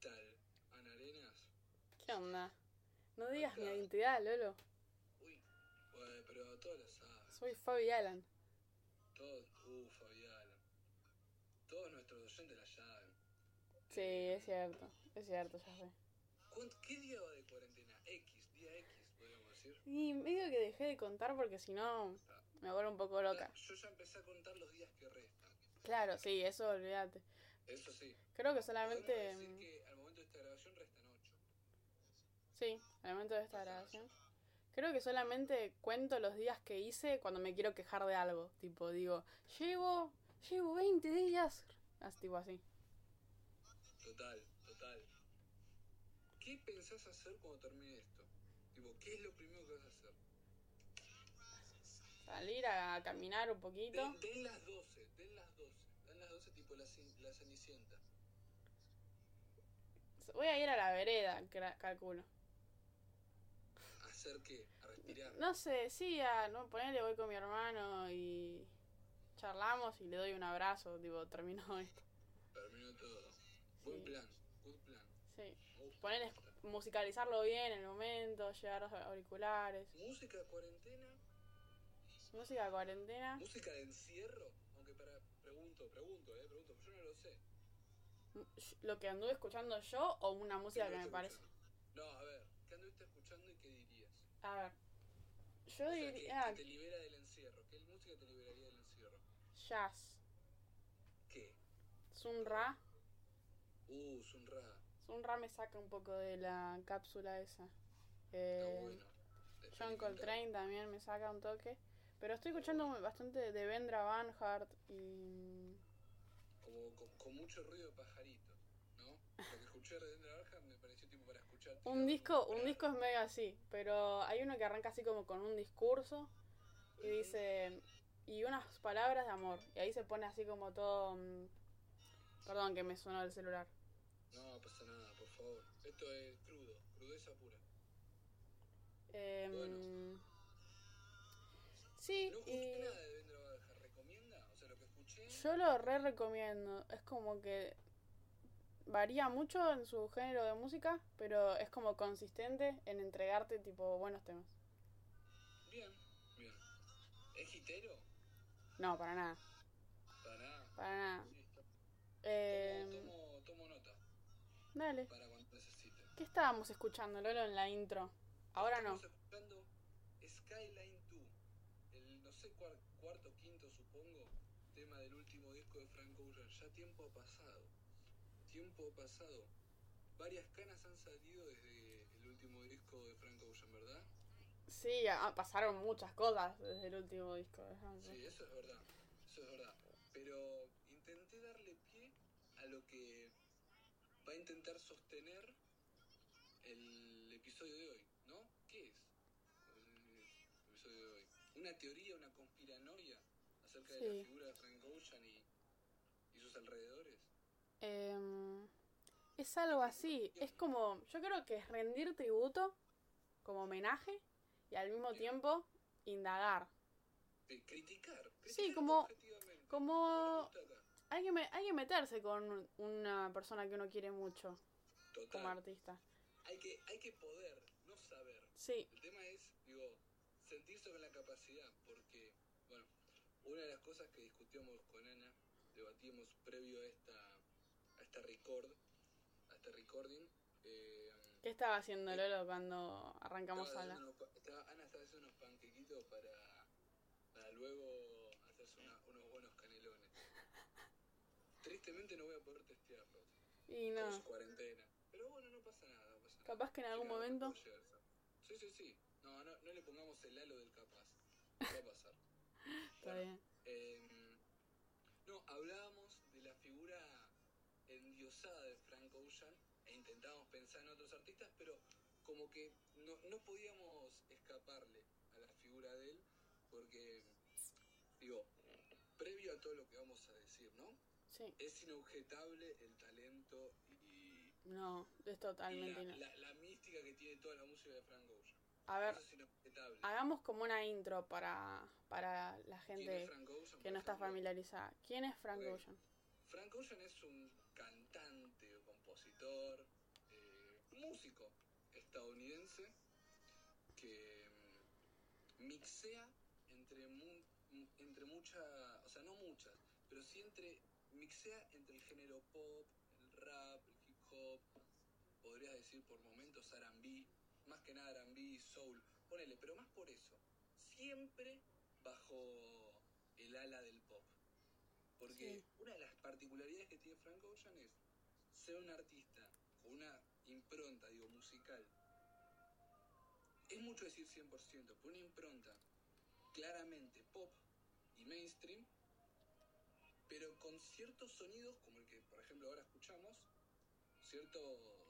tal, Ana Arenas? ¿Qué onda? No digas mi identidad, Lolo. Uy, bueno, pero todos lo saben. Soy Fabi Alan. Todos, uh, Fabián. Todos nuestros oyentes la saben. Sí, es cierto. Es cierto, ya sé. ¿Cuánto- ¿Qué día va de cuarentena? X, día X, podríamos decir. Y medio que dejé de contar porque si no me vuelvo un poco loca. Yo ya empecé a contar los días que restan. Claro, sí, eso olvídate. Eso sí. Creo que solamente... decir mm, que al momento de esta grabación restan 8. Sí, al momento de esta grabación. Creo que solamente cuento los días que hice cuando me quiero quejar de algo. Tipo, digo, llevo, llevo 20 días. Así, tipo así. Total, total. ¿Qué pensás hacer cuando termine esto? Tipo, ¿qué es lo primero que vas a hacer? Salir a caminar un poquito. Den, den las 12, den las 12. Den las 12 tipo la, cenicienta. Voy a ir a la vereda, calculo. ¿Hacer qué? A respirar. No sé, sí, a no ponerle voy con mi hermano y charlamos y le doy un abrazo, tipo, terminó esto. Terminó todo. Buen plan, good plan. Sí. Gusta. musicalizarlo bien en el momento, llevar los auriculares. Música de cuarentena, Música de cuarentena. música de encierro. Pregunto, pregunto, eh, pregunto. Yo no lo sé. Lo que anduve escuchando yo o una música ¿Qué que me parece. No, a ver, ¿qué anduviste escuchando y qué dirías? A ver. Yo O sea, diría que te libera del encierro. ¿Qué música te liberaría del encierro? jazz. ¿Qué? Sun Ra. Uh, Sunra. Sun Ra me saca un poco de la cápsula esa. Está Eh, bueno. John Coltrane también me saca un toque. Pero estoy escuchando bastante de Vendra Van Hart y. Con, mucho ruido de pajaritos, ¿no? Lo que escuché de Dendra Barja me pareció tipo para escuchar. Un disco, un disco es medio así, pero hay uno que arranca así como con un discurso y dice y unas palabras de amor y ahí se pone así como todo mm, perdón que me sonó el celular. No pasa nada, por favor. Esto es crudo, crudeza pura. Em, Bueno. Sí, No y nada de Dendra Barja. ¿Recomienda? O sea, lo que escuché. Yo lo re recomiendo. Es como que varía mucho en su género de música, pero es como consistente en entregarte tipo buenos temas. Bien, bien. ¿Es hitero? No, para nada, Para nada. para nada. Listo. Em, Tomo, tomo nota dale. para cuando necesite. ¿Qué estábamos escuchando, Lolo, en la intro? Ahora no. Estamos escuchando Skyline 2, el no sé cuar- cuarto o quinto supongo, tema del último disco de Frank Ocean. Ya tiempo ha pasado, tiempo ha pasado. Varias canas han salido desde el último disco de Frank Ocean, ¿verdad? Sí, ah, pasaron muchas cosas desde el último disco. de Hank. Sí, eso es verdad, eso es verdad. Pero intenté darle pie a lo que va a intentar sostener el episodio de hoy, ¿no? ¿Qué es el episodio de hoy? ¿Una teoría, una conspiranoia acerca de Sí. la figura de Frank Ocean y, alrededores? Em, es algo así. Es como. Yo creo que es rendir tributo como homenaje y al mismo tiempo indagar. De criticar. Sí, criticar como- objetivamente, como- acá. Hay que, me- hay que meterse con una persona que uno quiere mucho como Total. artista. Hay que, hay que poder, no saber. Sí, El tema es, digo, sentirse con la capacidad, porque, bueno, una de las cosas que discutíamos con Ana, debatíamos previo a esta, a esta record, a este recording, eh, ¿qué estaba haciendo Lolo cuando arrancamos a unos pa- estaba- Ana estaba haciendo unos panquequitos para, para luego hacerse una- unos buenos canelones. Tristemente no voy a poder testearlos, Y no. cuarentena. Pero bueno, no pasa nada, no pasa nada. Capaz que en algún Llega, momento. Sí, sí, sí. No, no, no le pongamos el halo del capaz. Va a pasar. Está bien. Em, no, hablábamos de la figura endiosada de Frank Ocean e intentábamos pensar en otros artistas, pero como que no, no podíamos escaparle a la figura de él porque, digo, previo a todo lo que vamos a decir, ¿no? Sí. Es inobjetable el talento y, No, es y totalmente la, la- la mística que tiene toda la música de Frank Ocean. A ver, hagamos como una intro para, para la ¿Quién es gente que no está familiarizada. ¿Quién es Frank. Ocean? Frank Ocean es un cantante, compositor, eh, músico estadounidense que mm, mixea entre, mu- entre mucha, o sea, no muchas, pero sí entre, mixea entre el género pop, el rap, el hip hop, podrías decir por momentos R&B, más que nada R&B, soul, ponele, pero más por eso, siempre bajo el ala del pop. Porque Sí. una de las particularidades que tiene Frank Ocean es ser un artista con una impronta, digo, musical. Es mucho decir 100%, pero una impronta claramente pop y mainstream, pero con ciertos sonidos, como el que por ejemplo ahora escuchamos, ciertos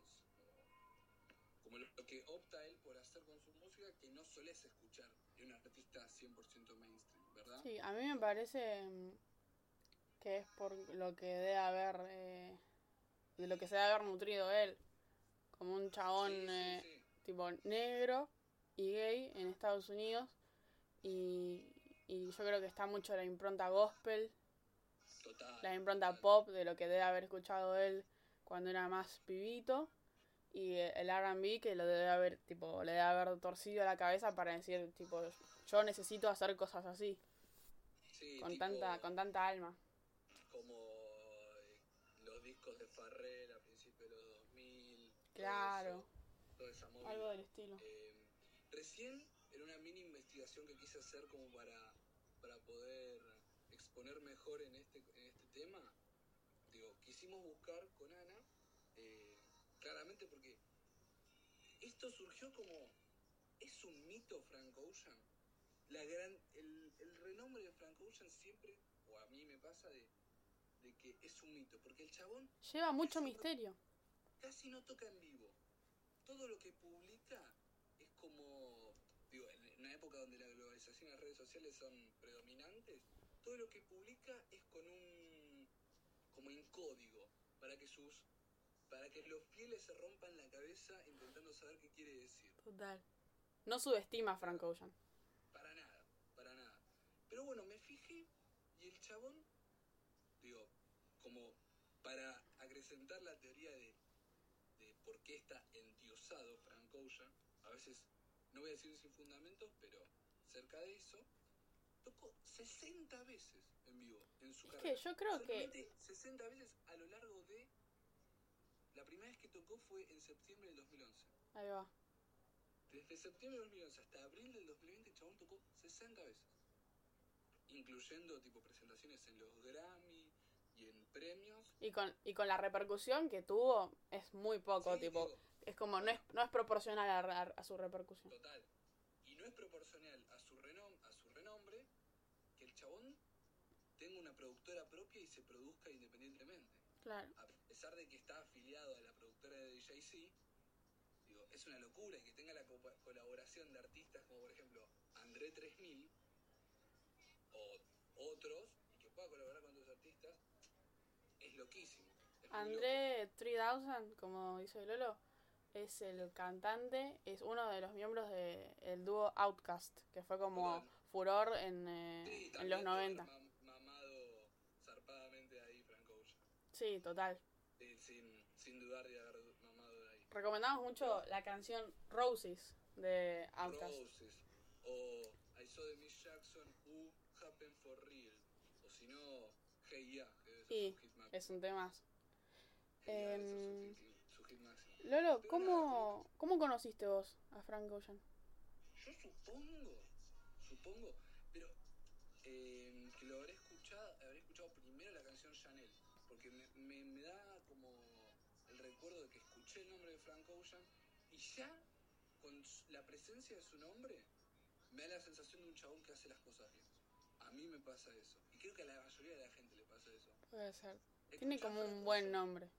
como lo que opta él por hacer con su música que no solés escuchar de un artista 100% mainstream, ¿verdad? Sí, a mí me parece mm, que es por lo que debe haber, eh, de lo que se debe haber nutrido él, como un chabón Sí, sí, eh, sí. tipo negro y gay en Estados Unidos y, y yo creo que está mucho la impronta gospel, Total. la impronta total. pop de lo que debe haber escuchado él cuando era más pibito y el R&B que lo debe haber tipo le debe haber torcido la cabeza para decir tipo yo necesito hacer cosas así Sí, con tipo tanta con tanta alma Como eh, los discos de Farrell a principios de los 2000. todo Claro. eso, algo del estilo Eh, recién, en una mini investigación que quise hacer como para, para poder exponer mejor en este, en este tema, digo, quisimos buscar con Ana, eh, claramente porque esto surgió como, ¿es un mito Frank Ocean? La gran, el, el renombre de Frank Ocean siempre, o a mí me pasa, de, de que es un mito, porque el chabón lleva mucho misterio casi no toca en vivo. Todo lo que publica es como, digo, en una época donde la globalización y las redes sociales son predominantes, todo lo que publica es con un, como en código, para que sus, para que los fieles se rompan la cabeza intentando saber qué quiere decir. total no subestima a Frank Ocean Para nada, para nada. Pero bueno, me fijé y el chabón, digo, como para acrecentar la teoría de, de por qué está endiosado Frank Ocean, a veces, no voy a decir sin fundamentos, pero cerca de eso, tocó 60 veces en vivo en su Es carrera. que yo creo que- Solamente 60 veces a lo largo de... La primera vez que tocó fue en septiembre del 2011. ahí va Desde septiembre del 2011 hasta abril del 2020, el chabón tocó 60 veces. Incluyendo tipo presentaciones en los Grammy y en premios. y con y con la repercusión que tuvo es muy poco Sí, tipo digo, es como no es no es proporcional a, a- a su repercusión total. Y no es proporcional a su, renom a su renombre que el chabón tenga una productora propia y se produzca independientemente. claro A pesar de que está afiliado a la productora de DJC, digo, es una locura y que tenga la co- colaboración de artistas como por ejemplo André 3000 o otros y que pueda colaborar con otros artistas es loquísimo. es André 3000 como dice Lolo es el cantante es uno de los miembros del dúo Outcast que fue como furor en, eh. Sí, en los debe haber 90 mam- mamado zarpadamente ahí Frank Ocean. sí total de haber mamado de ahí. recomendamos mucho la canción Roses de Outcast Roses. O I saw the Miss Jackson, Who Happened for Real. O si no, Hey Ya, que es Y un tema em, máximo. Lolo ¿cómo, ¿cómo conociste vos a Frank Ocean? Yo supongo, supongo, pero eh, que lo habré escuchado, habré escuchado primero la canción Chanel, porque me, me, me da de que escuché el nombre de Frank Ocean y ya con la presencia de su nombre me da la sensación de un chabón que hace las cosas bien. A mí me pasa eso, y creo que a la mayoría de la gente le pasa eso. puede ser tiene como un buen nombre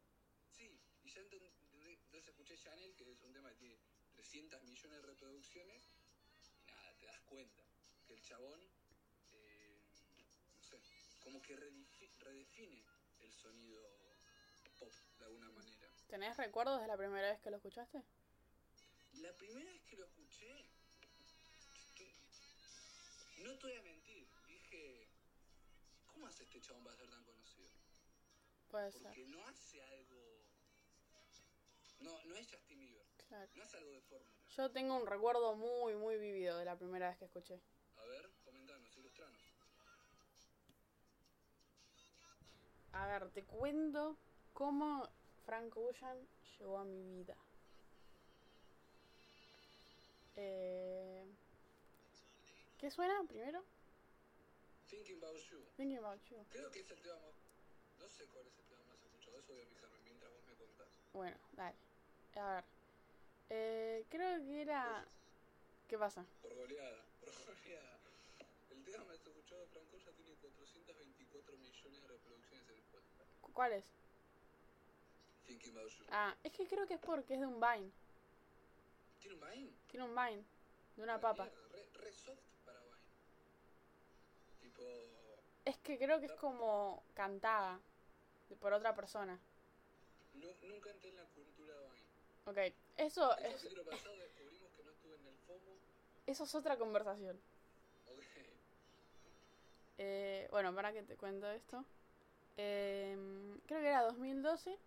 Sí, y ya entendí- entonces escuché Chanel, que es un tema que tiene 300 millones de reproducciones, y nada, te das cuenta que el chabón, eh, no sé, como que redefi- redefine el sonido pop de alguna manera. ¿Tenés recuerdos de la primera vez que lo escuchaste? La primera vez que lo escuché, no te voy a mentir, dije, ¿cómo hace este chabón para ser tan conocido? puede ser Porque no hace algo No, no es Justin Bieber. Claro. No es algo de fórmula. Yo tengo un recuerdo muy, muy vivido de la primera vez que escuché. A ver, comentanos, ilustranos. A ver, te cuento cómo Frank Ocean llegó a mi vida. Eh, ¿Qué suena primero? Thinking About You. Thinking About You. Creo que es el tema más... No sé cuál es el tema más escuchado, eso voy a fijarme mientras vos me contás. Bueno, dale. A ver. Eh, creo que era... ¿Qué pasa? Por goleada, por goleada. El tema más escuchado de Franco ya tiene 424 millones de reproducciones en Spotify. ¿Cu- ¿Cuál es? Ah, es que creo que es porque es de un Vine. ¿Tiene un Vine? Tiene un Vine. De una Ah, papa. mierda, Re, re soft para Vine. Tipo... Es que creo que es como cantada de- por otra persona. nu- nunca entré en la cultura Vine. Ok, eso El es, capítulo pasado descubrimos que no estuve en el FOMO. eso es otra conversación. Ok. Eh, bueno, para que te cuento esto. Em, creo que era 2012.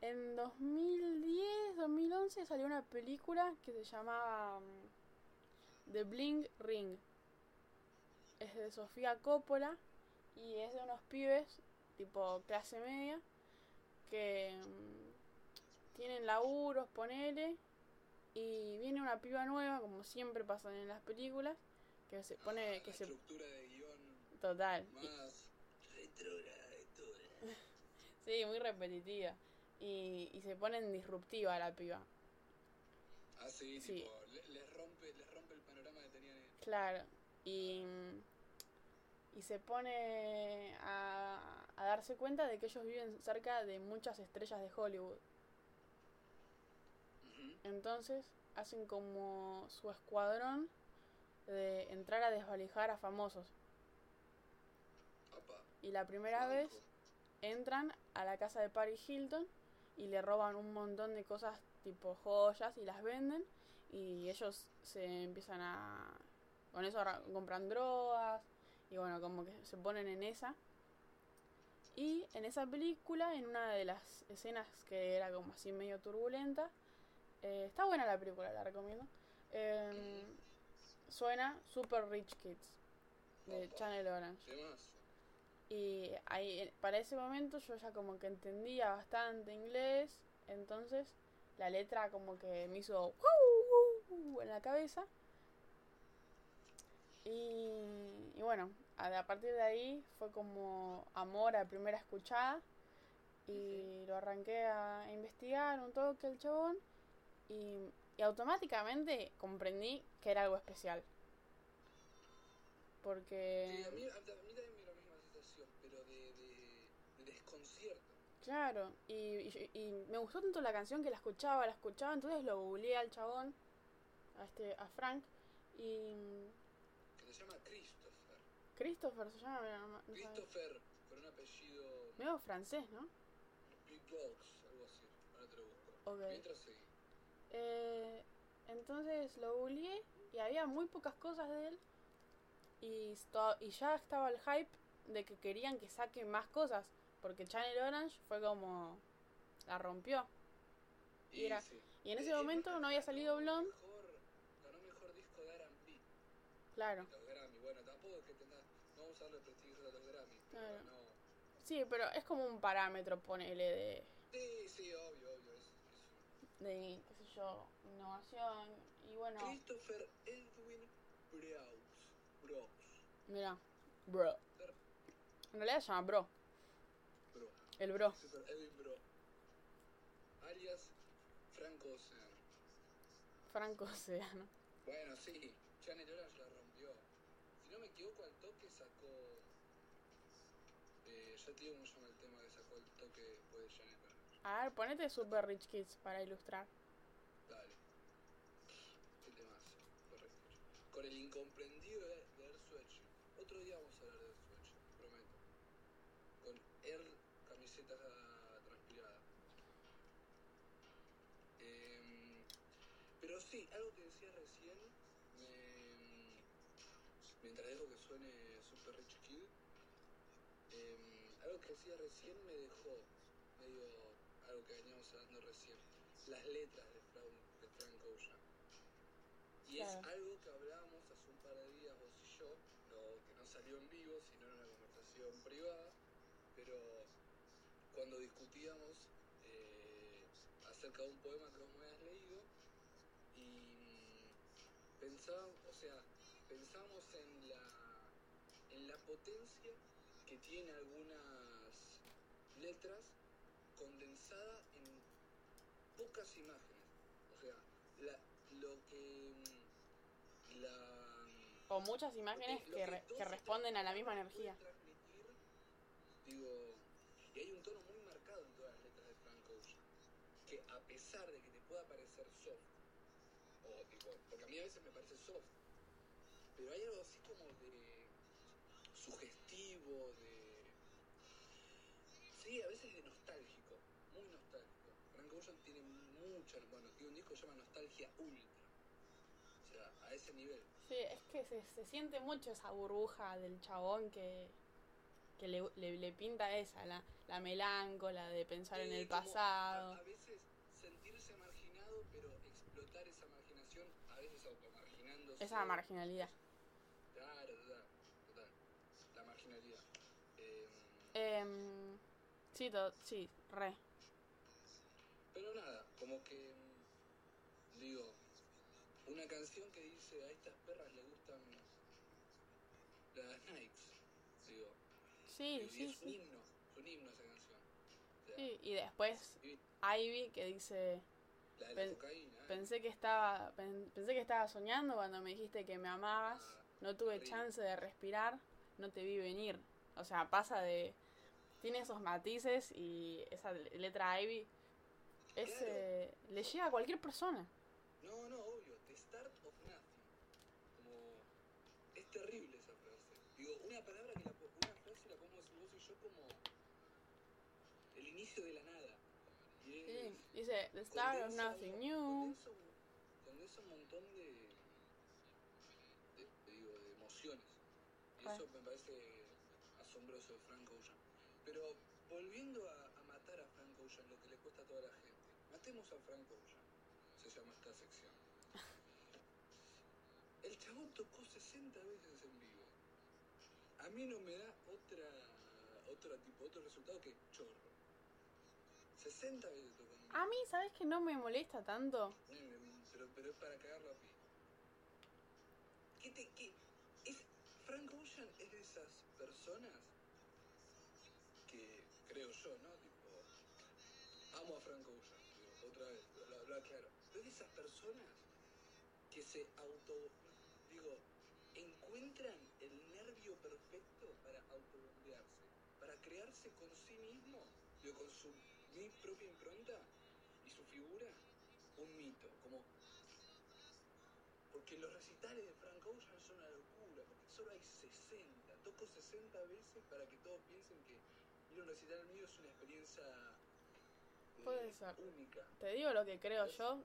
En 2010, 2011 salió una película que se llamaba mm, The Bling Ring. Es de Sofía Coppola y es de unos pibes tipo clase media que mm, tienen laburos, ponele, y viene una piba nueva, como siempre pasa en las películas, que se pone, Ah, que la se estructura de guion Total. Y- más de todas. sí, muy repetitiva. Y, y se ponen disruptiva la piba. Ah, sí, Sí. tipo, le- les, rompe, les rompe el panorama que tenían. en- Claro. Y, y se pone a, a darse cuenta de que ellos viven cerca de muchas estrellas de Hollywood. Entonces hacen como su escuadrón de entrar a desvalijar a famosos. Y la primera vez entran a la casa de Paris Hilton y le roban un montón de cosas tipo joyas y las venden y ellos se empiezan a con eso compran drogas y bueno como que se ponen en esa y en esa película en una de las escenas que era como así medio turbulenta eh, está buena la película la recomiendo em, suena Super Rich Kids de. Channel Orange. Y ahí, eh, para ese momento yo ya como que entendía bastante inglés, entonces la letra como que me hizo en la cabeza. Y, y bueno, a, partir de ahí fue como amor a primera escuchada. Y lo arranqué a investigar un toque el chabón. Y, y automáticamente comprendí que era algo especial. Porque... Sí, a mí, a, a mí también me dio la misma sensación, pero de, de, de desconcierto. Claro, y, y, y me gustó tanto la canción que la escuchaba, la escuchaba, entonces lo googleé al chabón, a este, a Frank, y Que se llama Christopher. Christopher se llama, mira, no. Christopher, con un apellido Medio francés, ¿no? Big Box, algo así. Ahora te lo busco. Ok. Mientras seguí. Eh, entonces lo googleé y había muy pocas cosas de él, y, y ya estaba el hype de que querían que saque más cosas, porque Channel Orange fue como... la rompió. Y era- sí. Y en ese momento no había salido Blonde, Mejor, ganó mejor disco de R&B. claro. Los Grammy, bueno, tampoco que tengas, no vamos a darle prestigio a los Grammy, Claro. no. Sí, pero es como un parámetro, ponele, de, Sí, sí, obvio, obvio, es, es de, qué sé yo, innovación. Y bueno, Christopher Edwin Braux. Braux. mira, bro. En realidad se llama Bro. El bro. Christopher Edwin Bro. Alias Franco Ocean. Franco Océano. Bueno, sí, Channel Orange la rompió. Si no me equivoco, al toque sacó. Eh, ya te digo cómo llama el tema que sacó el toque después de Channel Orange. A ver, ponete Super Rich Kids para ilustrar. Dale. Qué temazo. Lo reescucho. Con el incomprendido de, Switch. Otro día vamos a hablar de Air Switch, prometo. Con Air camiseta transpirada. Em, pero sí, algo que decía recién, me- mientras dejo que suene Super Rich Kid, em, algo que decía recién me dejó medio algo que veníamos hablando recién. las letras de, Fra- de Frank Ocean. Y Claro. es algo que hablábamos hace un par de días vos y yo, no, que no salió en vivo, sino en una conversación privada, pero cuando discutíamos eh, acerca de un poema que vos me o sea, pensamos en la, en la potencia que tiene algunas letras condensada en pocas imágenes. O sea, la, lo que mm, la O muchas imágenes que, re- responden a la misma energía. transmitir, digo, y hay un tono muy marcado en todas las letras de Frank Ocean, que a pesar de que te pueda parecer soft, o tipo, porque a mí a veces me parece soft, pero hay algo así como de sugestivo, de... Sí, a veces de nostálgico, muy nostálgico. Frank Ocean tiene mucha, bueno, tiene un disco que se llama Nostalgia Ultra. O sea, a ese nivel. Sí, es que se, se siente mucho esa burbuja del chabón que, que le, le- le pinta esa, la, la meláncola de pensar en el pasado. A, a veces sentirse marginado, pero explotar esa marginación, a veces automarginándose. Esa marginalidad. Claro, total, total. La marginalidad. Eh, Em, sí, to- sí, re. pero nada, como que. Digo, una canción que dice a estas perras le gustan las Nikes. Digo, Sí, y sí, es un sí. himno, es un himno esa canción. O sea, Sí, y después y Ivy que dice, la de pen- la cocaína. ¿eh? pensé que estaba pen- pensé que estaba soñando cuando me dijiste que me amabas, Ah, no tuve horrible. chance de respirar, no te vi venir. O sea, pasa de tiene esos matices y esa le- letra Ivy es, Claro. eh, le llega a cualquier persona. No, no, obvio. The start of nothing. Como. Es terrible esa frase. Digo, una palabra que la una frase la podemos vos y yo como. El inicio de la nada. Sí, dice, the start of nothing new. Condensa un, montón de. de, de- digo, de emociones. Y eso me parece asombroso de Frank Ocean. Pero volviendo a, a matar a Frank Ocean, lo que le cuesta a toda la gente. Matemos a Frank Ocean. Se llama esta sección. El chabón tocó 60 veces en vivo. A mí no me da otra, otro tipo, otro resultado que chorro. 60 veces. A mí, ¿sabes que no me molesta tanto? Pero, pero es para cagarlo a pi. ¿Qué te, qué? Es, Frank Ocean es de esas personas que, creo yo, ¿no? Tipo, amo a Frank Ocean, digo, otra vez, lo, lo aclaro. Pero es de esas personas que se auto, digo, encuentran el nervio perfecto para autobombearse, para crearse con sí mismo, digo, con su mi propia impronta y su figura, un mito, como porque los recitales de Frank Ocean son una locura, porque solo hay 60, toco 60 veces para que todos piensen que ir a un recital mío es una experiencia eh, Puede ser. única. Te digo lo que creo yo.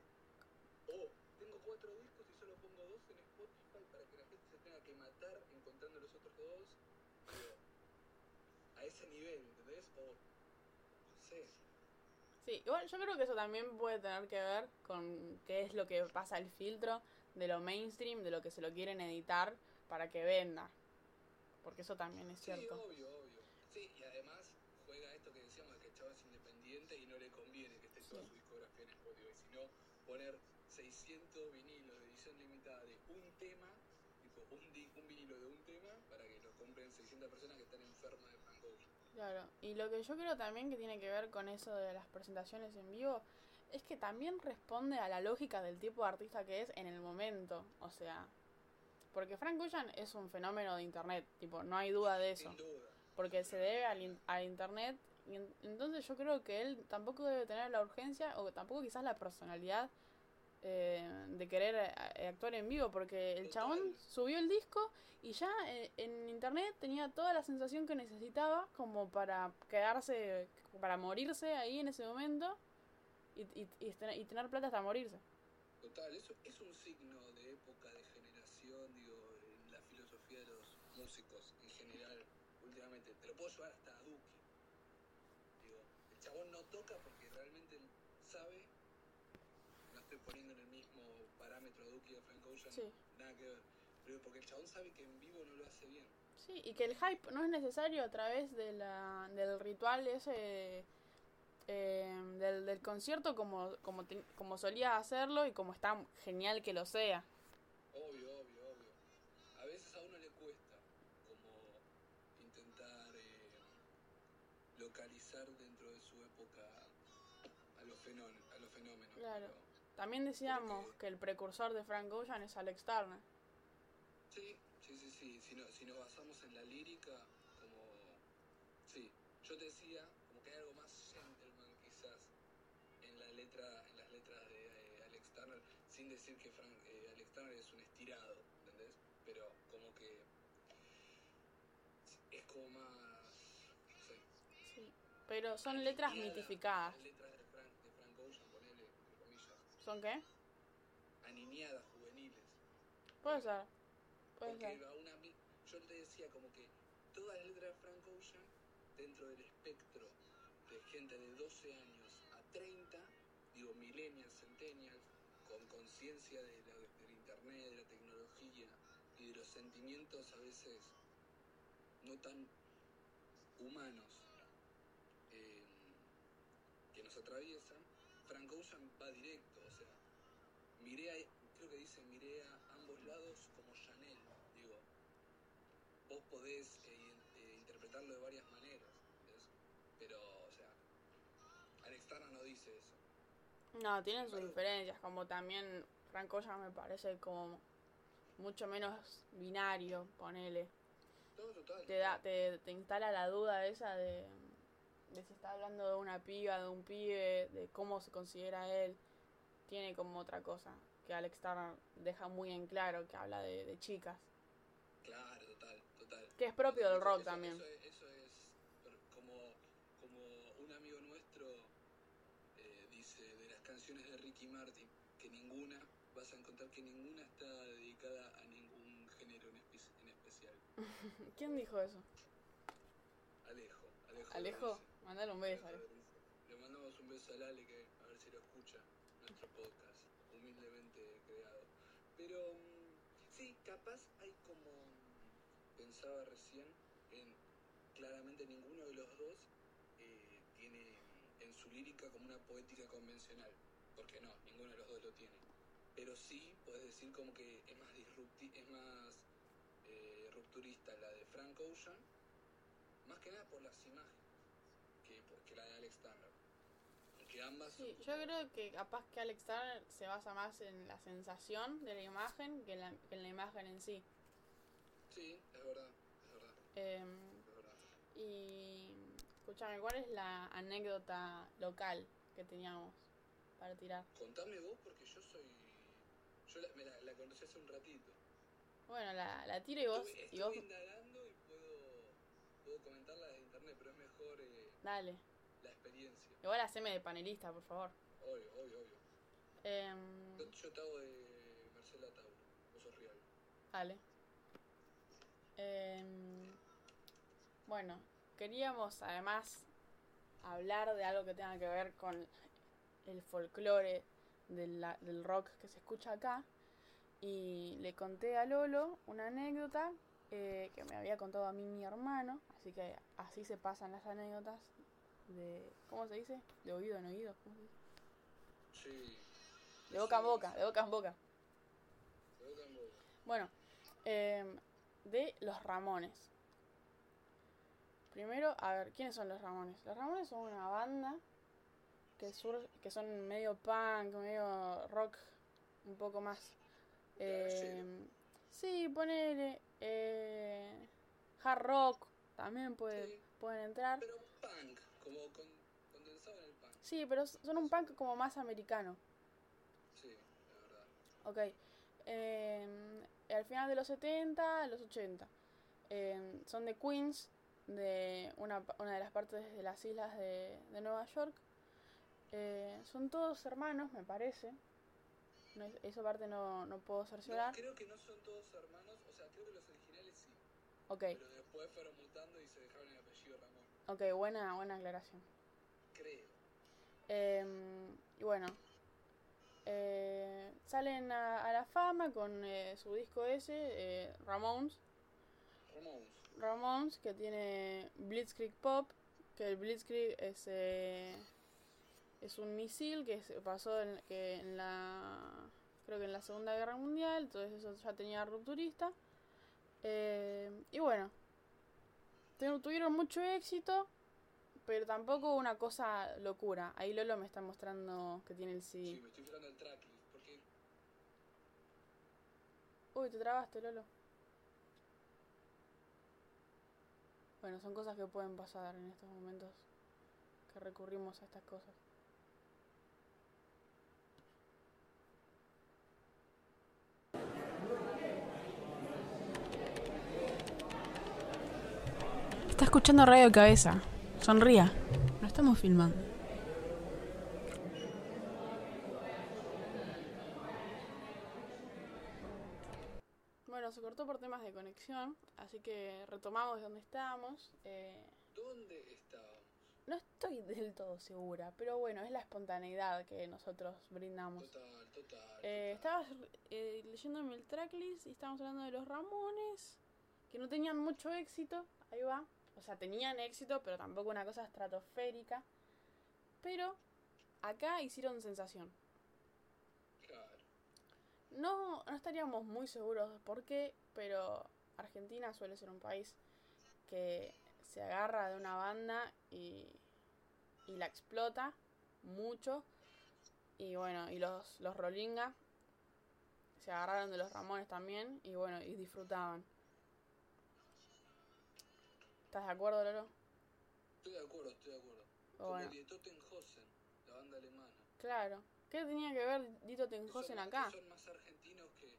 O tengo cuatro discos y solo pongo dos en Spotify para que la gente se tenga que matar encontrando los otros dos. Pero a ese nivel, ¿entendés? O no sé. Sí, igual yo creo que eso también puede tener que ver con qué es lo que pasa el filtro de lo mainstream, de lo que se lo quieren editar para que venda. Porque eso también es Sí, cierto. obvio, obvio. Sí, y además juega esto que decíamos de que el chaval es independiente y no le conviene que esté toda Sí. su discografía en Spotify, sino poner 600 vinilos de edición limitada de un tema, tipo un, un vinilo de un tema, para que lo compren 600 personas que están enfermas de. Claro, y lo que yo creo también que tiene que ver con eso de las presentaciones en vivo es que también responde a la lógica del tipo de artista que es en el momento. O sea, porque Frank Ocean es un fenómeno de internet, tipo, no hay duda de eso. Porque se debe al, in- a internet. Y en- entonces yo creo que él tampoco debe tener la urgencia o tampoco quizás la personalidad eh, de querer eh, actuar en vivo. Porque el chabón subió el disco y ya eh, en internet tenía toda la sensación que necesitaba como para quedarse, para morirse ahí en ese momento y, y, y tener- plata hasta morirse. Total, eso es un signo de época, de generación, digo, en la filosofía de los músicos en general, últimamente. Te lo puedo llevar hasta a Duki. Digo, el chabón no toca porque estoy poniendo en el mismo parámetro a Duki a Frank Ocean, Sí. nada que ver. Pero porque el chabón sabe que en vivo no lo hace bien. Sí, y que el hype no es necesario a través de la, del ritual ese eh, del, del concierto como, como, te- como solía hacerlo y como está genial que lo sea. Obvio, obvio, obvio. A veces a uno le cuesta como intentar eh, localizar dentro de su época a los, fenómenos, a los fenómenos. Claro. pero- También decíamos que el precursor de Frank Ocean es Alex Turner. Sí, sí, sí, sí. Si, no- si nos basamos en la lírica, como... Sí, yo te decía como que hay algo más gentleman quizás en la letra, en las letras de eh, Alex Turner, sin decir que Frank, eh, Alex Turner es un estirado, ¿entendés? Pero como que es como más... No sé. Sí. Pero son letras mitificadas. Letras de Frank, de Frank Ocean, ponele, entre comillas, ¿Son qué? aniñadas, juveniles. Puede ser. Puede Porque ser. a una yo te decía como que todas las letras de Frank Ocean, dentro del espectro de gente de 12 años a 30, digo millennials, centennials, con conciencia de la- del internet, de la tecnología y de los sentimientos a veces no tan humanos eh, que nos atraviesan, Frank Ocean va directo, miré a, creo que dice, miré a ambos lados como Chanel, digo, vos podés eh, eh, interpretarlo de varias maneras, pero, o sea, Alex Turner no dice eso. No, tienen sus diferencias, como también Frank Ocean me parece como mucho menos binario, ponele. No, total. Te da, te, te instala la duda esa de, de si está hablando de una piba, de un pibe, de cómo se considera él. Tiene como otra cosa que Alex Turner deja muy en claro, que habla de, de chicas. Claro, total, total. Que es propio del rock eso- también. Eso, es- eso es como, como un amigo nuestro eh, dice de las canciones de Ricky Martin, que ninguna, vas a encontrar que ninguna está dedicada a ningún género en, espe- en especial. ¿Quién dijo eso? Alejo, Alejo. Alejo, mandale un beso. Alejo. Le mandamos un beso al Ale que a ver si lo escucha podcast, humildemente creado. Pero mm, sí, capaz hay como mm, pensaba recién en claramente ninguno de los dos eh, tiene mm, en su lírica como una poética convencional, porque no, ninguno de los dos lo tiene. Pero sí puedes decir como que es más disrupti es más eh, rupturista la de Frank Ocean, más que nada por las imágenes que, que la de Alex Turner. Que ambas son Sí, yo creo que capaz que Alex Turner se basa más en la sensación de la imagen que en la, que en la imagen en sí. Sí, es verdad, es verdad, Em, es verdad. y escúchame, ¿cuál es la anécdota local que teníamos para tirar? Contame vos porque yo soy... Yo la, me la, la conocí hace un ratito. Bueno, la, la tiro y vos, estuve, y vos estuve indagando y puedo, puedo comentarla desde internet, pero es mejor eh, dale. La experiencia. Igual haceme de panelista, por favor. Obvio, obvio, obvio. Em, Yo, yo te hago de Marcela Tauro, vos sos real. Dale. Em, bueno, queríamos además hablar de algo que tenga que ver con el folclore del, del rock que se escucha acá. Y le conté a Lolo una anécdota eh, que me había contado a mí mi hermano. Así que así se pasan las anécdotas de... ¿Cómo se dice? De oído en oído. ¿cómo se dice? Sí. De boca en Sí, boca, de boca en boca. De boca en boca. Bueno, em, de los Ramones. Primero, a ver, ¿quiénes son los Ramones? Los Ramones son una banda que, sur que son medio punk, medio rock, un poco más. Em, sí, ponele. eh, hard rock también puede, Sí. pueden entrar. Pero punk, como con, condensado en el punk. Sí, pero son un punk como más americano. Sí, la verdad. Ok. Eh, al final de los 70, los 80. Eh, son de Queens, de una, una de las partes de las islas de, de Nueva York. Eh, son todos hermanos, me parece. No, es- esa parte no, no puedo No, cerciorar. creo que no son todos hermanos, o sea, creo que los originales sí. Ok, Pero después fueron mutando y se dejaron. Ok, buena, buena aclaración. Creo. Eh, y bueno, eh, salen a, a la fama con eh, su disco ese, eh, Ramones. Ramones. Ramones, que tiene Blitzkrieg Pop, que el Blitzkrieg es, eh, es un misil que se pasó en, que en la creo que en la Segunda Guerra Mundial, entonces eso ya tenía rupturista. Eh, y bueno, tuvieron mucho éxito, pero tampoco una cosa locura. Ahí Lolo me está mostrando que tiene el Sí, CD. me estoy fijando el tracklist. Porque Uy, te trabaste, Lolo. Bueno, son cosas que pueden pasar en estos momentos que recurrimos a estas cosas. Está escuchando Radio Cabeza. Sonría. No estamos filmando. Bueno, se cortó por temas de conexión, así que retomamos de donde estábamos. Eh, ¿dónde estábamos? no estoy del todo segura, pero bueno, es la espontaneidad que nosotros brindamos. Total, total. Eh, estabas eh, leyéndome el tracklist y estábamos hablando de los Ramones, que no tenían mucho éxito, ahí va. O sea, tenían éxito, pero tampoco una cosa estratosférica. Pero acá hicieron sensación. Claro. No, no estaríamos muy seguros de por qué, pero Argentina suele ser un país que se agarra de una banda y, y la explota mucho. Y bueno, y los, los Rolinga se agarraron de los Ramones también y bueno, y disfrutaban. ¿Estás de acuerdo, Lolo? Estoy de acuerdo, estoy de acuerdo. Como bueno, Die Totenhausen, la banda alemana. claro. ¿Qué tenía que ver Dito son- acá? Son más argentinos que,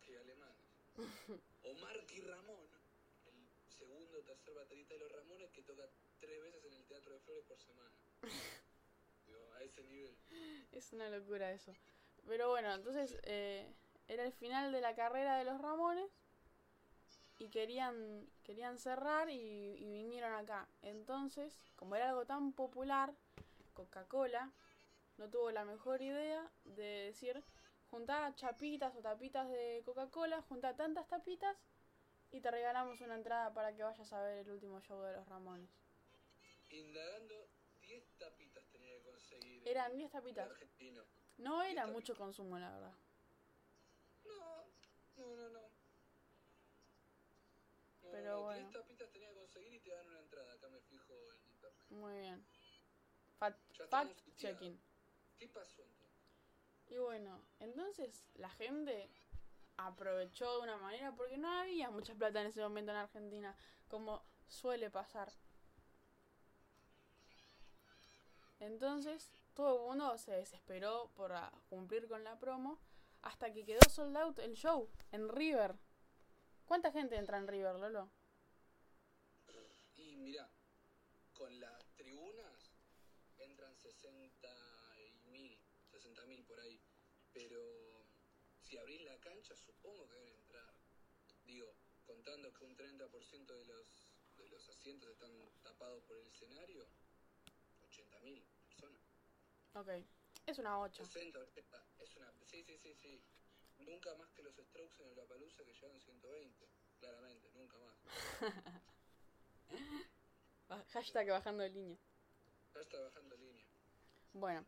que alemanes. o Marky Ramón, el segundo o tercer baterista de los Ramones que toca tres veces en el Teatro de Flores por semana. Digo, a ese nivel. Es una locura eso. Pero bueno, entonces eh, era el final de la carrera de los Ramones y querían querían cerrar y, y vinieron acá. Entonces, como era algo tan popular, Coca-Cola no tuvo la mejor idea de decir juntá chapitas o tapitas de Coca-Cola, juntá tantas tapitas y te regalamos una entrada para que vayas a ver el último show de los Ramones. Indagando, 10 tapitas tenía que conseguir. Eran 10 el tapitas. argentino. No era tapitas. mucho consumo, la verdad. No, no, no, no. Pero no, bueno. 10 tapitas tenía que conseguir y te dan una entrada. Acá me fijo en internet. Muy bien. Fact, fact checking. ¿Qué pasó entonces? Y bueno, entonces la gente aprovechó de una manera porque no había mucha plata en ese momento en Argentina, como suele pasar. Entonces, todo el mundo se desesperó por ah, cumplir con la promo hasta que quedó sold out el show en River. ¿Cuánta gente entra en River, Lolo? Y mira, con las tribunas entran 60 y mil, 60 mil por ahí. Pero si abrís la cancha, supongo que deben entrar. Digo, contando que un 30% de los, de los asientos están tapados por el escenario, 80 mil personas. Ok, es una 8. 60, 80, es una... Sí, sí, sí, sí. Nunca más que los Strokes en la palusa que llevan 120. Claramente, nunca más. Hashtag bajando de línea. Está bajando línea. Bueno,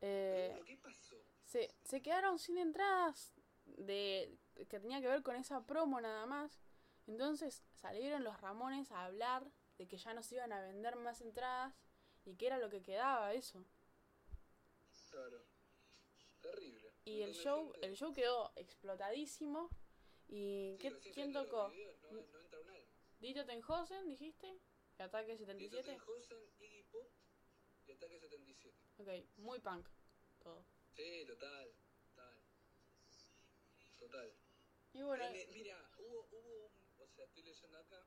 eh, ¿pero ¿qué pasó? se, se quedaron sin entradas de que tenía que ver con esa promo nada más. Entonces salieron los Ramones a hablar de que ya no se iban a vender más entradas y que era lo que quedaba eso. Claro. Y el show, el show quedó explotadísimo. ¿Y Sí, qué- quién tocó? videos, No, no entra un alma. Dito Tenjosen, dijiste. Ataque 77. Tenhosen, Iggy Pop y Ataque 77. Ok, muy punk todo. Sí, total. Total. Total. Y bueno, En el- mira, hubo, hubo un, o sea, estoy leyendo acá,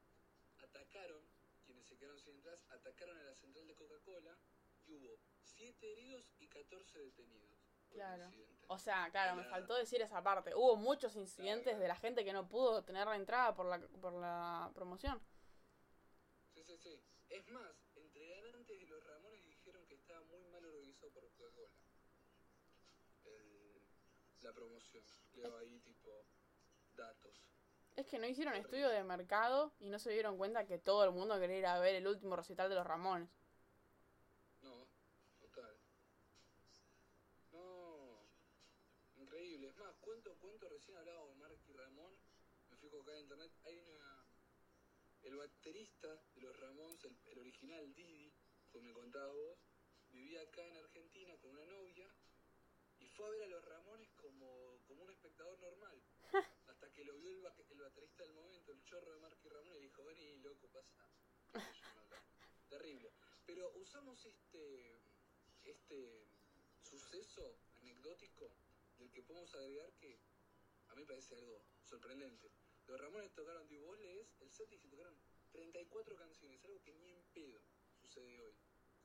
atacaron, quienes se quedaron sin entradas, atacaron a la central de Coca-Cola y hubo 7 heridos y 14 detenidos. Claro. O sea, claro, me faltó decir esa parte. Hubo muchos incidentes de la gente que no pudo tener la entrada por la, por la promoción. Sí, sí, sí. Es más, entre ganantes y los Ramones dijeron que estaba muy mal organizado por Coca-Cola. La promoción. Leo ahí tipo datos. Es que no hicieron estudio de mercado y no se dieron cuenta que todo el mundo quería ir a ver el último recital de los Ramones. No, total. No, increíble. Es más, cuento, cuento, recién hablaba de Mark y Ramón, me fijo acá en internet, hay una... El baterista de los Ramones, el, el original Didi, como me contabas vos, vivía acá en Argentina con una novia y fue a ver a los Ramones como, como un espectador normal. Hasta que lo vio el, ba- el baterista del momento, el chorro de Mark y Ramón, y dijo, vení, loco, pasa. Terrible. Pero usamos este, este suceso anecdótico del que podemos agregar que a mí me parece algo sorprendente. Los Ramones tocaron, vos lees el set y se tocaron 34 canciones, algo que ni en pedo sucede hoy.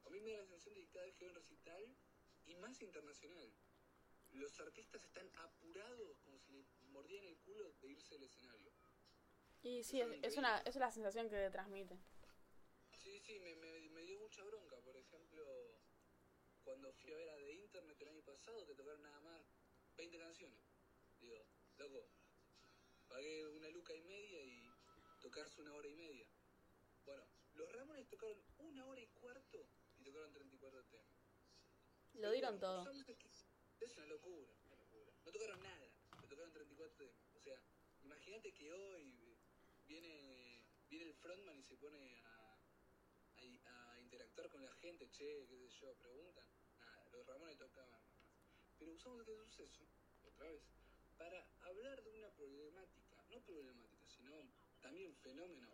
A mí me da la sensación de que cada vez que hay un recital, y más internacional, los artistas están apurados como si le mordieran el culo de irse del escenario. Y sí, es, es una, es la sensación que transmite. Sí, sí, me, me, me dio mucha bronca. Por ejemplo, cuando fui a ver a The Internet el año pasado, te tocaron nada más 20 canciones. Digo, loco, pagué una luca y media y tocarse una hora y media. Bueno, los Ramones tocaron una hora y cuarto y tocaron 34 temas. Lo dieron todo. Es una locura, una locura. No tocaron nada, pero tocaron 34 temas. O sea, imagínate que hoy viene, viene el frontman y se pone a, a, a interactuar con la gente, che, qué sé yo, preguntan. Nada, los Ramones tocaban. Pero usamos este suceso, otra vez, para hablar de una problemática, no problemática, sino también fenómeno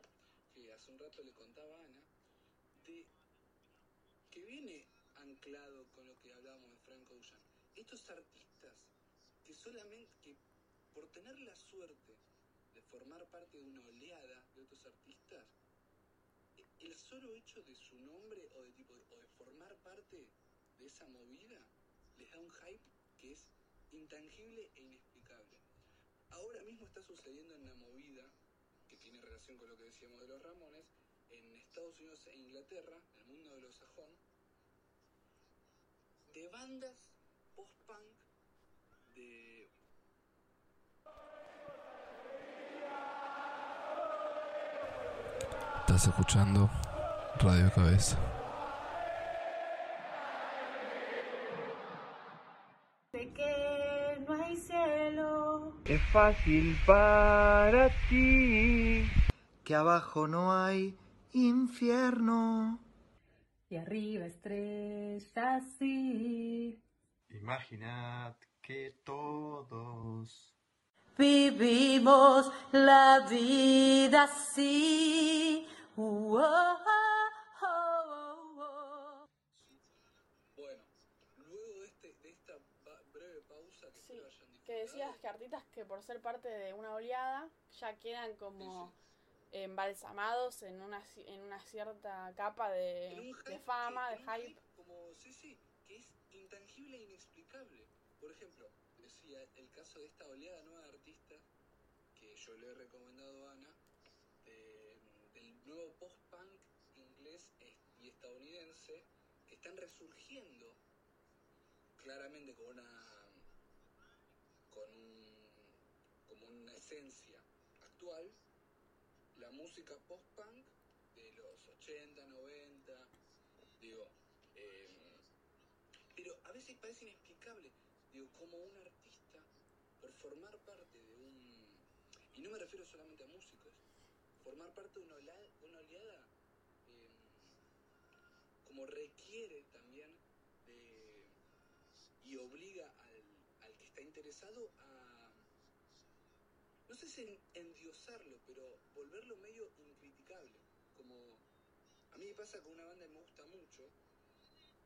que hace un rato le contaba Ana, de que viene anclado con lo que hablábamos de Frank Ocean. Estos artistas que solamente, que por tener la suerte de formar parte de una oleada de otros artistas, el solo hecho de su nombre o de tipo o de formar parte de esa movida les da un hype que es intangible e inexplicable. Ahora mismo está sucediendo en la movida que tiene relación con lo que decíamos de los Ramones en Estados Unidos e Inglaterra, en el mundo de los sajón, de bandas post-punk de Estás escuchando Radio Cabeza. Es fácil para ti. que abajo no hay infierno. Y arriba estrellas sí. Imaginad que todos Vivimos la vida así. Uh, oh, oh, oh, oh. Bueno, luego de, este, de esta ba- breve pausa que Sí, espero hayan disfrutado, Que decías que artistas que por ser parte de una oleada ya quedan como embalsamados en una, en una cierta capa de, hype de fama, de un hype. como, sí, sí, que es intangible e inexplicable. Por ejemplo, decía el caso de esta oleada nueva de artistas que yo le he recomendado a Ana, de- del nuevo post-punk inglés y estadounidense, que están resurgiendo claramente con una con un, como una actual la música post-punk de los 80, 90, digo, eh, pero a veces parece inexplicable, digo, como un artista, por formar parte de un, y no me refiero solamente a músicos, formar parte de una oleada, una oleada eh, como requiere también de, y obliga al, al que está interesado sé si en- endiosarlo, pero volverlo medio incriticable. Como a mí me pasa con una banda que me gusta mucho,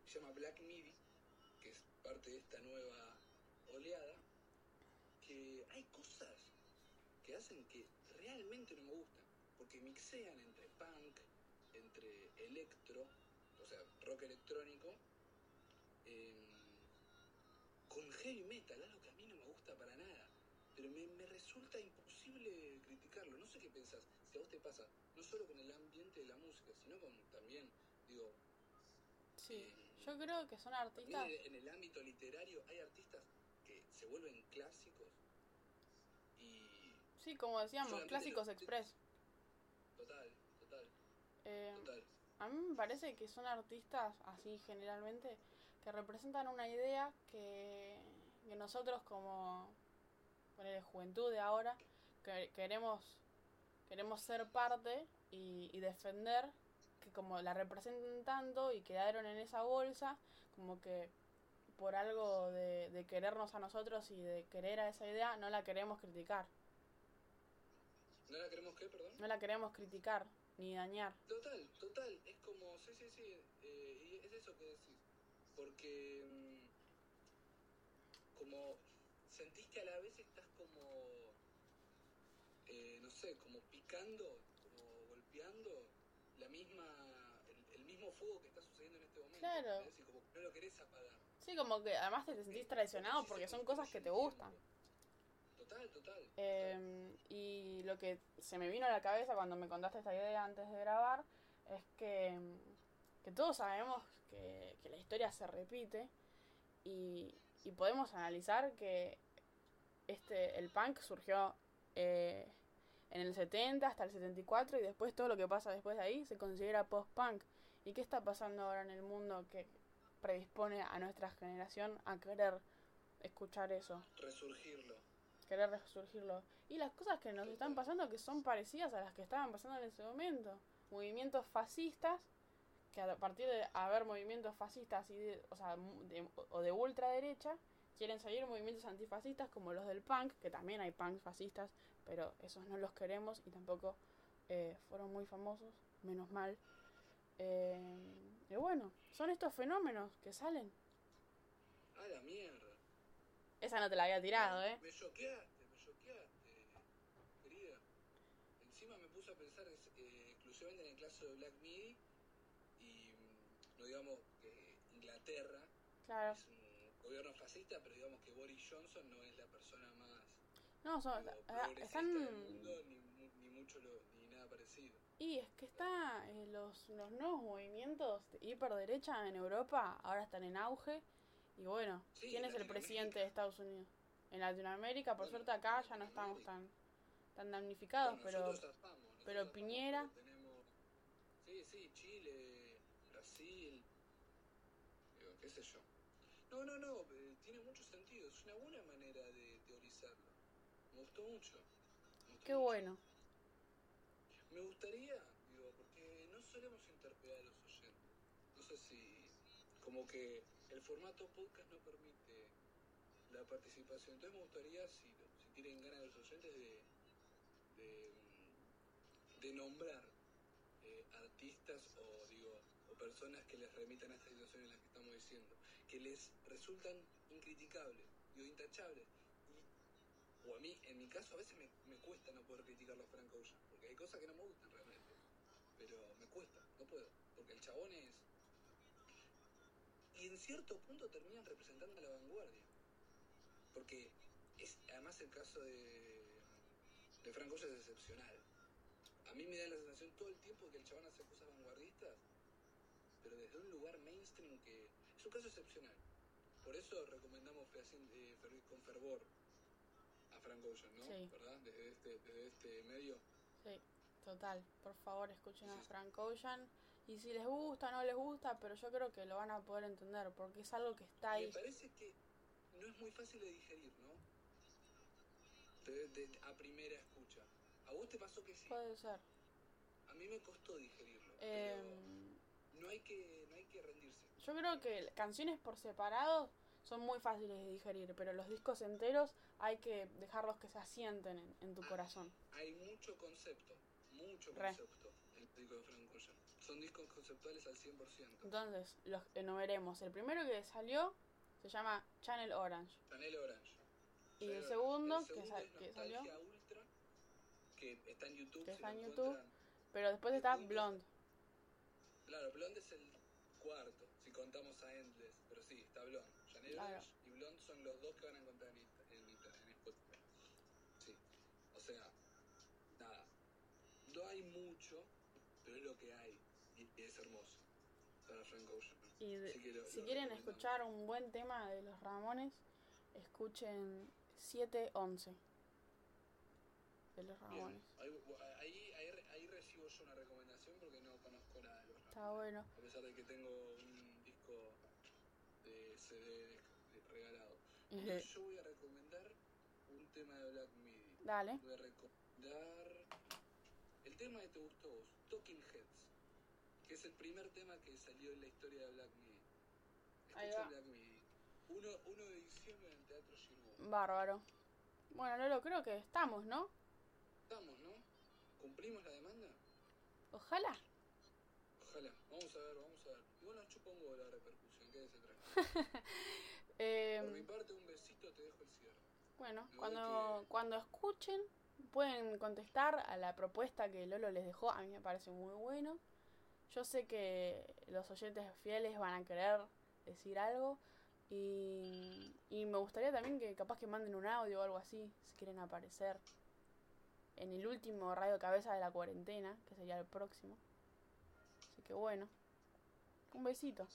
se llama Black Midi, que es parte de esta nueva oleada, que hay cosas que hacen que realmente no me gustan, porque mixean entre punk, entre electro, o sea, rock electrónico, em, con heavy metal, algo que a mí no me gusta para nada. Pero me, me resulta imposible criticarlo. No sé qué pensás. Si a vos te pasa, no solo con el ambiente de la música, sino con también, digo, Sí, yo creo que son artistas. en el ámbito literario hay artistas que se vuelven clásicos y Sí, como decíamos, clásicos lo- express. total, total, Eh, total. a mí me parece que son artistas, así generalmente, que representan una idea que, que nosotros como ponele, juventud de ahora que, queremos, queremos ser parte y, y defender, que como la representan tanto y quedaron en esa bolsa, como que por algo de, de querernos a nosotros y de querer a esa idea, no la queremos criticar. ¿No la queremos qué, perdón? No la queremos criticar ni dañar. Total, total, es como, sí, sí, sí, eh, es eso que decís, porque mm, como sentís que a la vez sé, como picando, como golpeando la misma, el, el mismo fuego que está sucediendo en este momento, Claro. ¿entendés? Y como que no lo querés apagar. Sí, como que además te sentís traicionado porque son cosas que te gustan. Total, total. Eh, y lo que se me vino a la cabeza cuando me contaste esta idea antes de grabar es que, que todos sabemos que, que la historia se repite y, y podemos analizar que este el punk surgió eh, en el 70 hasta el 74 y después todo lo que pasa después de ahí se considera post-punk. ¿Y qué está pasando ahora en el mundo que predispone a nuestra generación a querer escuchar eso? Resurgirlo. querer resurgirlo. Y las cosas que nos están pasando que son parecidas a las que estaban pasando en ese momento. Movimientos fascistas, que a partir de haber movimientos fascistas y de, o, sea, de- o de ultraderecha, quieren salir movimientos antifascistas como los del punk, que también hay punks fascistas, pero esos no los queremos y tampoco eh, fueron muy famosos, menos mal. Eh, y bueno, son estos fenómenos que salen. A la mierda. Esa no te la había tirado, ¿eh? Me choqueaste, me choqueaste, querida. Encima me puse a pensar eh, exclusivamente en el caso de Black Midi y mm, no digamos que Inglaterra Claro. es un gobierno fascista, pero digamos que Boris Johnson no es la persona más No, son, progresista están... mundo ni, mu- ni mucho lo- ni nada parecido. Y es que está eh, los, los nuevos movimientos de hiperderecha en Europa ahora están en auge. Y bueno, Sí, ¿quién es el presidente de Estados Unidos? En Latinoamérica, por Bueno, suerte acá ya no estamos tan, tan damnificados, Bueno, pero pero Piñera- tenemos- sí, sí, Chile, Brasil, digo, qué sé yo. No, no, no, eh, tiene mucho sentido, es una buena manera de teorizarlo. Me gustó mucho. me gustó qué mucho. bueno. Me gustaría, digo, porque no solemos interpelar a los oyentes. No sé si, como que el formato podcast no permite la participación. Entonces me gustaría, si, si tienen ganas los oyentes, de, de, mm, de nombrar eh, artistas o, digo, o personas que les remitan a esta situación en la que estamos diciendo, que les resultan incriticables, digo, intachables. O a mí, en mi caso, a veces me, me cuesta no poder criticarlo a Frank Ocean, porque hay cosas que no me gustan realmente, pero me cuesta, no puedo, porque el chabón es... Y en cierto punto terminan representando a la vanguardia, porque es además el caso de, de Frank Ocean es excepcional. A mí me da la sensación todo el tiempo que el chabón hace cosas vanguardistas, pero desde un lugar mainstream que es un caso excepcional. Por eso recomendamos eh, con fervor Frank Ocean, ¿no? Sí. ¿Verdad? Desde este, desde este medio. Sí, total. Por favor, escuchen a Sí. Frank Ocean. Y si les gusta, no les gusta, pero yo creo que lo van a poder entender, porque es algo que está Me ahí. parece que no es muy fácil de digerir, ¿no? De- de- a primera escucha. ¿A vos te pasó que sí? Puede ser. A mí me costó digerirlo. Eh, pero no hay que, no hay que rendirse. Yo creo que canciones por separado son muy fáciles de digerir, pero los discos enteros hay que dejarlos que se asienten en, en tu corazón. Hay mucho concepto, mucho Re. concepto en el disco de Frank Ocean. Son discos conceptuales al 100%. Entonces, los enumeremos. El primero que salió se llama Channel Orange. Chanel Orange. Y el segundo, El que es que salió, Ultra, que está en YouTube. Que está en YouTube. pero después está segundo- Blonde. Claro, Blonde es el cuarto, si contamos a Endless. Pero sí, está Blonde. Chanel Claro. Orange y Blonde son los dos que van a encontrar en, Insta- en, Insta- en Spotify. Sí. O sea, nada. No hay mucho, pero es lo que hay. Y, y es hermoso. Y de- que lo- si lo quieren escuchar un buen tema de los Ramones, escuchen 711 de los Ramones. ahí, ahí, ahí, recibo yo una recomendación porque no conozco nada de los Ramones. Está bueno. A pesar de que tengo un disco de CD regalado. Eh, Yo voy a recomendar un tema de Black Midi. Dale. Voy a recomendar el tema que te gustó vos, Talking Heads, que es el primer tema que salió en la historia de Black Midi. Escucha. Black Midi. 1 de diciembre en el Teatro Giroud. Bárbaro. Bueno, Lolo, creo que estamos, ¿no? Estamos, ¿no? ¿Cumplimos la demanda? Ojalá. Ojalá. Vamos a ver, vamos a ver. Igual nos chupa un la repercusión, quédese tranquilo. Eh, Por mi parte, un besito, te dejo el cierre. bueno, cuando, que- cuando escuchen, pueden contestar a la propuesta que Lolo les dejó. A mí me parece muy bueno. Yo sé que los oyentes fieles van a querer decir algo. Y, y me gustaría también que capaz que manden un audio o algo así, si quieren aparecer en el último radio cabeza de la cuarentena, que sería el próximo. Así que bueno, un besito.